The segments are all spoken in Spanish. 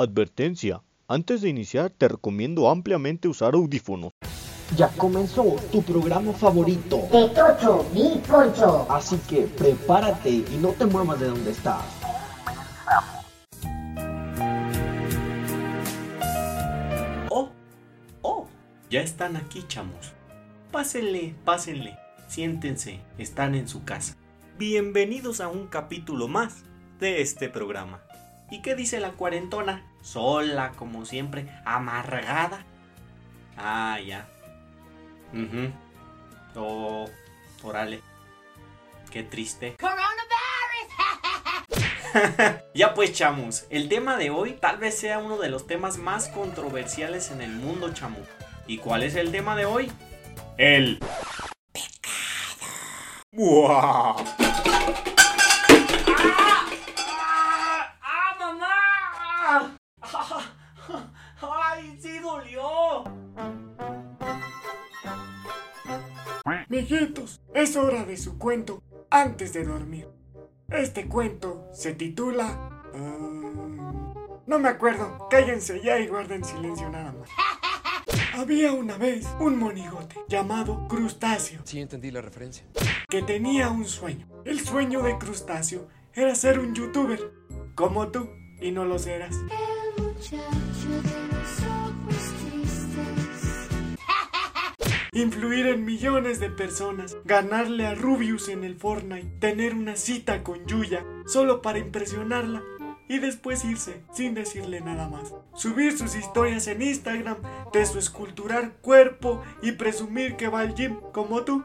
Advertencia. Antes de iniciar te recomiendo ampliamente usar audífonos. Ya comenzó tu programa favorito. De Tocho, mi Concho. Así que prepárate y no te muevas de donde estás. Oh, oh, ya están aquí, chamos. Pásenle, pásenle, siéntense, están en su casa. Bienvenidos a un capítulo más de este programa. ¿Y qué dice la cuarentona? Sola, como siempre, amargada. Ah, ya. Mhm. Oh, órale. Qué triste. ya pues chamos, el tema de hoy tal vez sea uno de los temas más controversiales en el mundo chamo. ¿Y cuál es el tema de hoy? El pecado. ¡Buah! Mijitos, es hora de su cuento antes de dormir. Este cuento se titula... ah, no me acuerdo, cállense ya y guarden silencio nada más. Había una vez un monigote llamado Crustáceo Sí, entendí la referencia. que tenía un sueño. El sueño de Crustáceo era ser un youtuber, como tú, y no lo serás. Influir en millones de personas, ganarle a Rubius en el Fortnite, tener una cita con Yuya solo para impresionarla y después irse sin decirle nada más. Subir sus historias en Instagram de su esculturar cuerpo y presumir que va al gym como tú.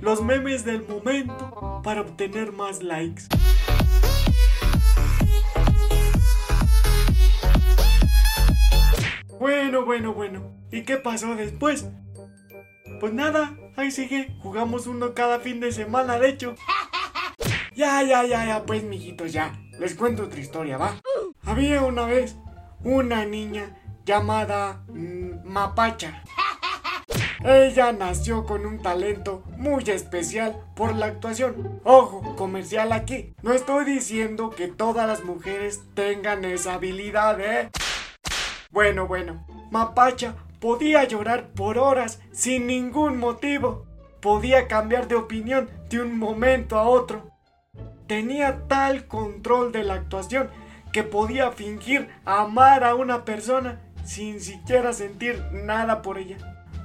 Los memes del momento para obtener más likes. Bueno, bueno, bueno. ¿Y qué pasó después? Pues nada, ahí sigue. Jugamos uno cada fin de semana, de hecho. Ya, ya, ya, ya, pues, mijitos, ya. Les cuento otra historia, ¿va? Había una vez una niña llamada mm, Mapacha. Ella nació con un talento muy especial por la actuación. Ojo, comercial aquí. No estoy diciendo que todas las mujeres tengan esa habilidad, ¿eh? Bueno, bueno, Mapacha podía llorar por horas sin ningún motivo. Podía cambiar de opinión de un momento a otro. Tenía tal control de la actuación que podía fingir amar a una persona sin siquiera sentir nada por ella.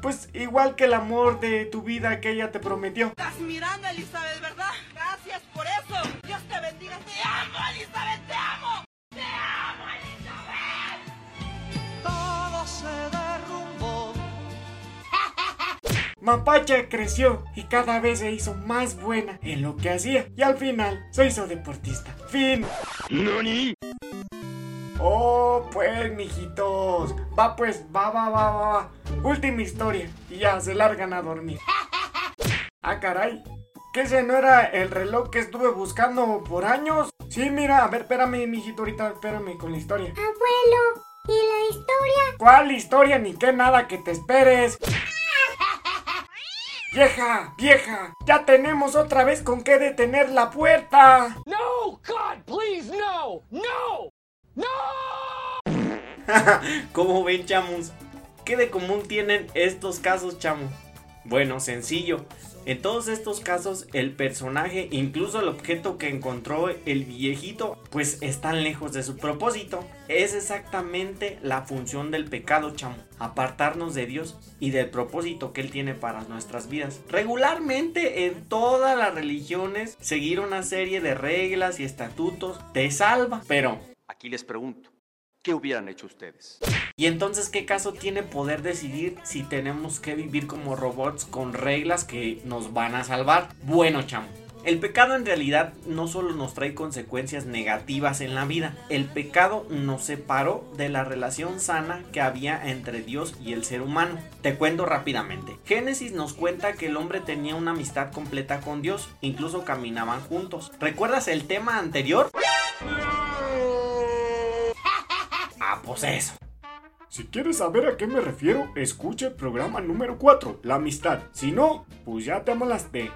Pues igual que el amor de tu vida que ella te prometió. Estás mirando, Elizabeth, Mapacha creció y cada vez se hizo más buena en lo que hacía y al final se hizo deportista. Fin. Oh, pues, mijitos. Va, pues, va, va, va, va, va. Última historia. Y ya se largan a dormir. Ah, caray. ¿Que ese no era el reloj que estuve buscando por años? Sí, mira, a ver, espérame, mijito, ahorita, espérame con la historia. Abuelo, ¿y la historia? ¿Cuál historia ni qué nada que te esperes? Vieja, vieja, ya tenemos otra vez con qué detener la puerta. No, God, please, no, no, no. ¿Cómo ven, chamos? ¿Qué de común tienen estos casos, chamo? Bueno, sencillo. En todos estos casos, el personaje, incluso el objeto que encontró el viejito, pues están lejos de su propósito. Es exactamente la función del pecado, chamo. Apartarnos de Dios y del propósito que Él tiene para nuestras vidas. Regularmente en todas las religiones, seguir una serie de reglas y estatutos te salva. Pero, Aquí les pregunto, ¿qué hubieran hecho ustedes? ¿Y entonces qué caso tiene poder decidir si tenemos que vivir como robots con reglas que nos van a salvar? Bueno, chamo. El pecado en realidad no solo nos trae consecuencias negativas en la vida, el pecado nos separó de la relación sana que había entre Dios y el ser humano. Te cuento rápidamente. Génesis nos cuenta que el hombre tenía una amistad completa con Dios, incluso caminaban juntos. ¿Recuerdas el tema anterior? Pues eso. Si quieres saber a qué me refiero, escucha el programa número 4, la amistad. Si no, pues ya te amolaste.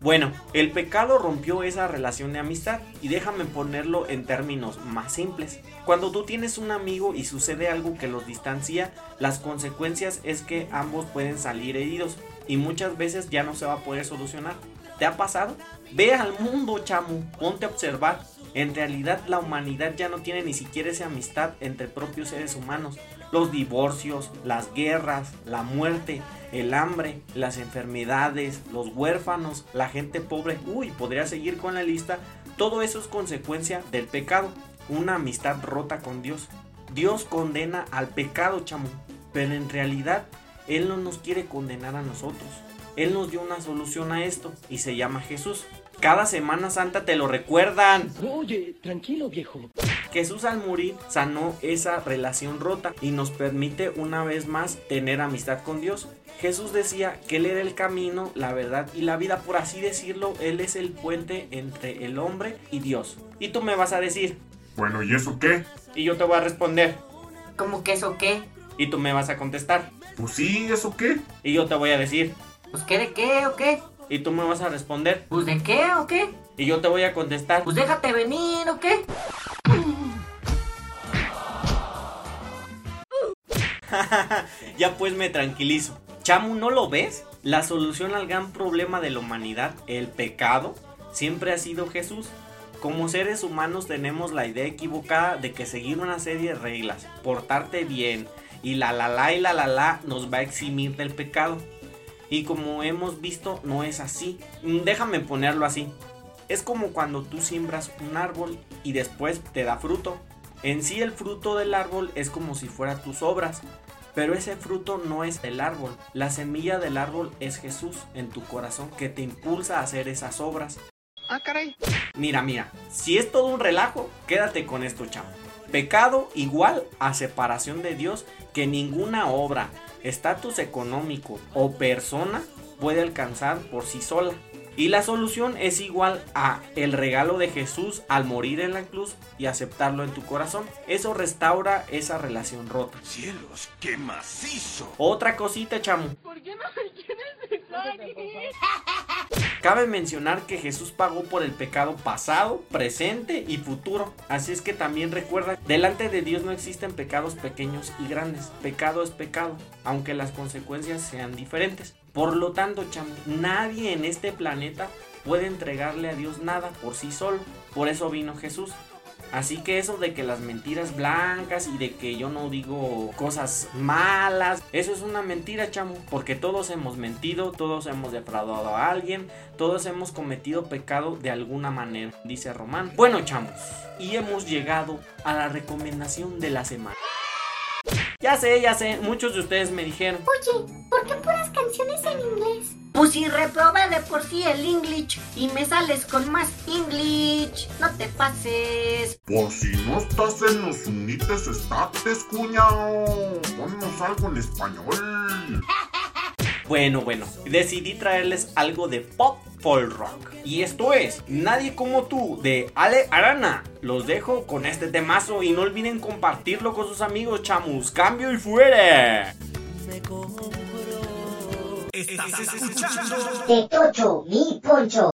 Bueno, el pecado rompió esa relación de amistad y déjame ponerlo en términos más simples. Cuando tú tienes un amigo y sucede algo que los distancia, las consecuencias es que ambos pueden salir heridos y muchas veces ya no se va a poder solucionar. ¿Te ha pasado? Ve al mundo, chamo, ponte a observar. En realidad la humanidad ya no tiene ni siquiera esa amistad entre propios seres humanos. Los divorcios, las guerras, la muerte, el hambre, las enfermedades, los huérfanos, la gente pobre, uy, podría seguir con la lista. Todo eso es consecuencia del pecado, una amistad rota con Dios. Dios condena al pecado, chamo, pero en realidad Él no nos quiere condenar a nosotros. Él nos dio una solución a esto y se llama Jesús. Cada Semana Santa te lo recuerdan. Oye, tranquilo, viejo. Jesús al morir sanó esa relación rota y nos permite una vez más tener amistad con Dios. Jesús decía que Él era el camino, la verdad y la vida, por así decirlo, Él es el puente entre el hombre y Dios. Y tú me vas a decir, Bueno, ¿y eso qué? y yo te voy a responder, ¿Cómo que eso qué? y tú me vas a contestar, Pues sí, ¿eso qué? y yo te voy a decir, ¿Pues qué de qué o qué? Y tú me vas a responder, ¿Pues de qué o qué? y yo te voy a contestar. Pues déjate venir o qué? ya pues me tranquilizo. Chamu, ¿no lo ves? La solución al gran problema de la humanidad, el pecado, siempre ha sido Jesús. Como seres humanos tenemos la idea equivocada de que seguir una serie de reglas, portarte bien y la la la y la la la nos va a eximir del pecado. Y como hemos visto, no es así. Déjame ponerlo así. Es como cuando tú siembras un árbol y después te da fruto. En sí el fruto del árbol es como si fuera tus obras, pero ese fruto no es el árbol. La semilla del árbol es Jesús en tu corazón que te impulsa a hacer esas obras. Ah, caray. Mira, mira, si es todo un relajo, quédate con esto, chamo. Pecado igual a separación de Dios que ninguna obra, estatus económico o persona puede alcanzar por sí sola. Y la solución es igual a el regalo de Jesús al morir en la cruz y aceptarlo en tu corazón. Eso restaura esa relación rota. ¡Cielos, qué macizo! Otra cosita, chamo. ¿Por qué no me quieres dejar? Cabe mencionar que Jesús pagó por el pecado pasado, presente y futuro. Así es que también recuerda, delante de Dios no existen pecados pequeños y grandes. Pecado es pecado, aunque las consecuencias sean diferentes. Por lo tanto, chamo, nadie en este planeta puede entregarle a Dios nada por sí solo. Por eso vino Jesús. Así que eso de que las mentiras blancas y de que yo no digo cosas malas, eso es una mentira, chamo, porque todos hemos mentido, todos hemos defraudado a alguien, todos hemos cometido pecado de alguna manera, dice Román. Bueno, chamos, y hemos llegado a la recomendación de la semana. Ya sé, ya sé, muchos de ustedes me dijeron, Oye, ¿por qué puras canciones en inglés? Pues si reprobé de por sí el English y me sales con más English. No te pases. Por si no estás en los unites estates, cuñao. Ponnos algo en español. Bueno, bueno, decidí traerles algo de pop folk rock. Y esto es Nadie como tú de Ale Arana. Los dejo con este temazo y no olviden compartirlo con sus amigos chamus. Cambio y fuera. Estás escuchando. De Tocho, mi poncho.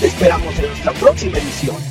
Te esperamos en nuestra próxima edición.